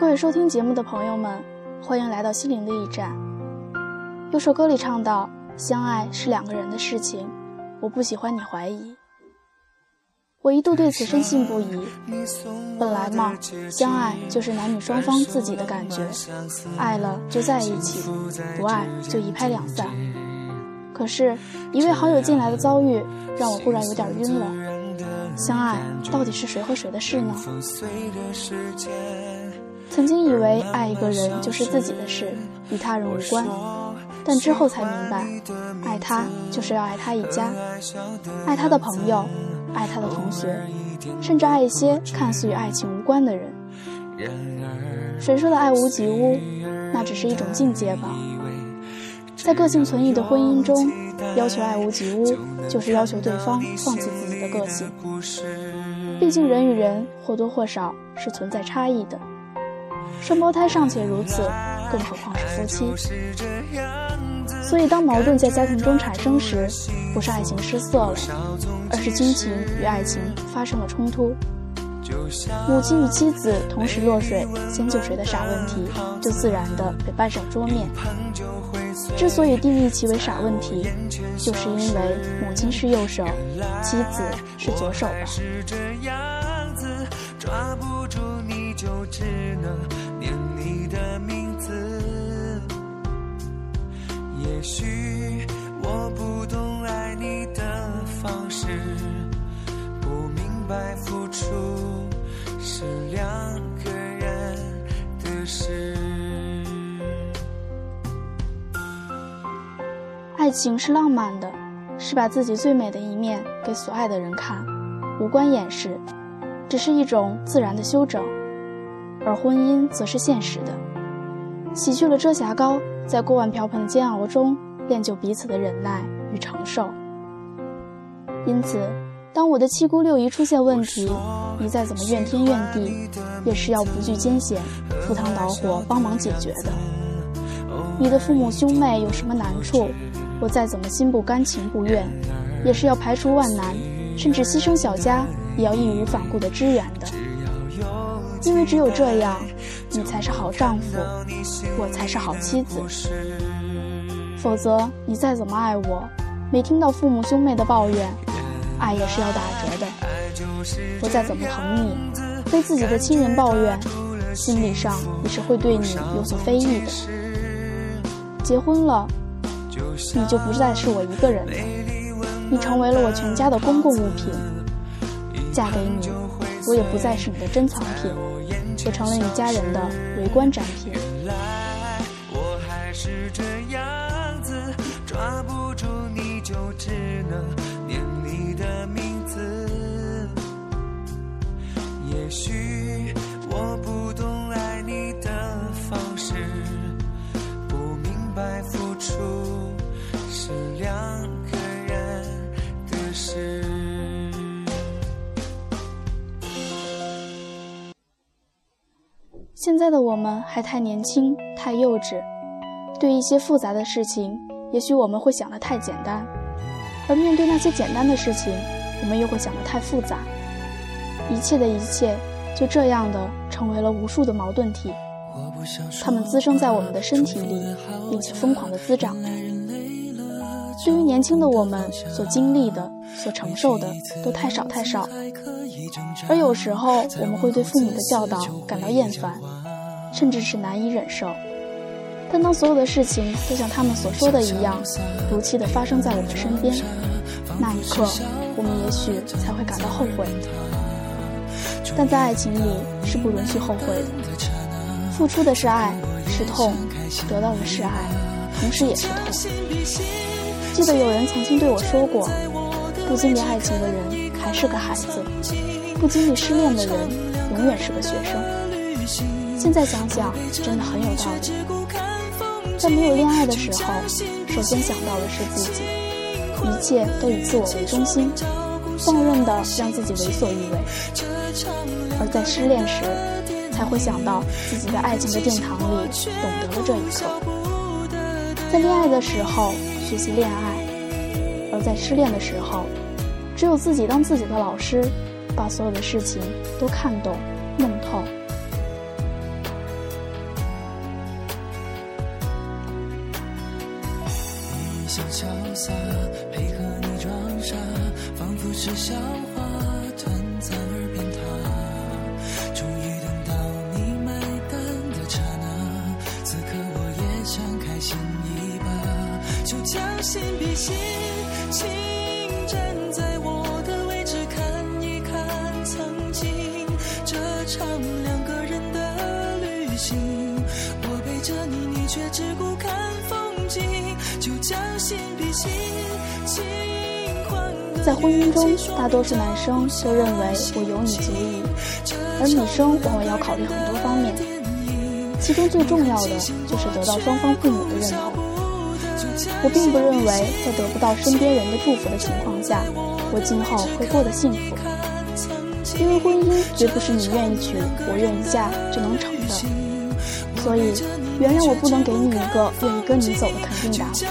各位收听节目的朋友们，欢迎来到心灵的驿站。有首歌里唱到：“相爱是两个人的事情，我不喜欢你怀疑。”我一度对此深信不疑。本来嘛，相爱就是男女双方自己的感觉，爱了就在一起，不爱就一拍两散。可是，一位好友进来的遭遇，让我忽然有点晕了。相爱到底是谁和谁的事呢？曾经以为爱一个人就是自己的事，与他人无关，但之后才明白，爱他就是要爱他一家，爱他的朋友，爱他的同学，甚至爱一些看似与爱情无关的人。谁说的爱屋及乌？那只是一种境界吧。在个性存疑的婚姻中，要求爱屋及乌，就是要求对方放弃自己的个性。毕竟人与人或多或少是存在差异的。双胞胎尚且如此，更何况是夫妻。所以，当矛盾在家庭中产生时，不是爱情失色了，而是亲情与爱情发生了冲突。母亲与妻子同时落水，先救谁的傻问题，就自然的被搬上桌面。之所以定义其为傻问题，就是因为母亲是右手，妻子是左手吧。也许我不懂爱你的方式，不明白付出是两个人的事。爱情是浪漫的，是把自己最美的一面给所爱的人看，无关掩饰，只是一种自然的修整。而婚姻则是现实的，洗去了遮瑕膏，在锅碗瓢盆的煎熬中练就彼此的忍耐与承受。因此，当我的七姑六姨出现问题，你再怎么怨天怨地，也是要不惧艰险，赴汤蹈火帮忙解决的。你的父母兄妹有什么难处，我再怎么心不甘情不愿，也是要排除万难，甚至牺牲小家，也要义无反顾的支援的。因为只有这样，你才是好丈夫，我才是好妻子。否则，你再怎么爱我，没听到父母兄妹的抱怨，爱也是要打折的。我再怎么疼你，非自己的亲人抱怨，心理上也是会对你有所非议的。结婚了，你就不再是我一个人了，你成为了我全家的公共物品。嫁给你。我也不再是你的珍藏品，成了你家人的围观展品。现在的我们还太年轻，太幼稚，对一些复杂的事情，也许我们会想得太简单；而面对那些简单的事情，我们又会想得太复杂。一切的一切，就这样的成为了无数的矛盾体，它们滋生在我们的身体里，并且疯狂的滋长。对于年轻的我们所经历的、所承受的，都太少太少。而有时候，我们会对父母的教导感到厌烦，甚至是难以忍受。但当所有的事情都像他们所说的一样，如期的发生在我们身边，那一刻，我们也许才会感到后悔。但在爱情里是不允许后悔的。付出的是爱，是痛；得到的是爱，同时也是痛。记得有人曾经对我说过：“不经历爱情的人还是个孩子。”不经历失恋的人，永远是个学生。现在想想，真的很有道理。在没有恋爱的时候，首先想到的是自己，一切都以自我为中心，放任的让自己为所欲为。而在失恋时，才会想到自己在爱情的殿堂里懂得了这一刻。在恋爱的时候学习恋爱，而在失恋的时候，只有自己当自己的老师。把所有的事情都看懂、弄透。想潇洒，配合你装傻，仿佛是笑话，短暂而变塌。终于等到你买单的刹那，此刻我也想开心一把，就将心比心，请站在我的位置看一看曾经这场两个人的旅行。我背着你，你却只顾看在婚姻中，大多数男生都认为我有你足矣，而女生往往要考虑很多方面，其中最重要的就是得到双方父母的认同。我并不认为在得不到身边人的祝福的情况下，我今后会过得幸福，因为婚姻绝不是你愿意娶我愿意嫁就能成的。所以，原谅我不能给你一个愿意跟你走的肯定答复，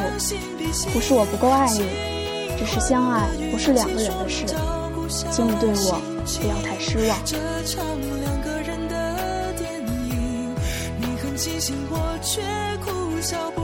不是我不够爱你，只是相爱不是两个人的事，请你对我不要太失望。这场两个人的电影，你很，我却哭笑。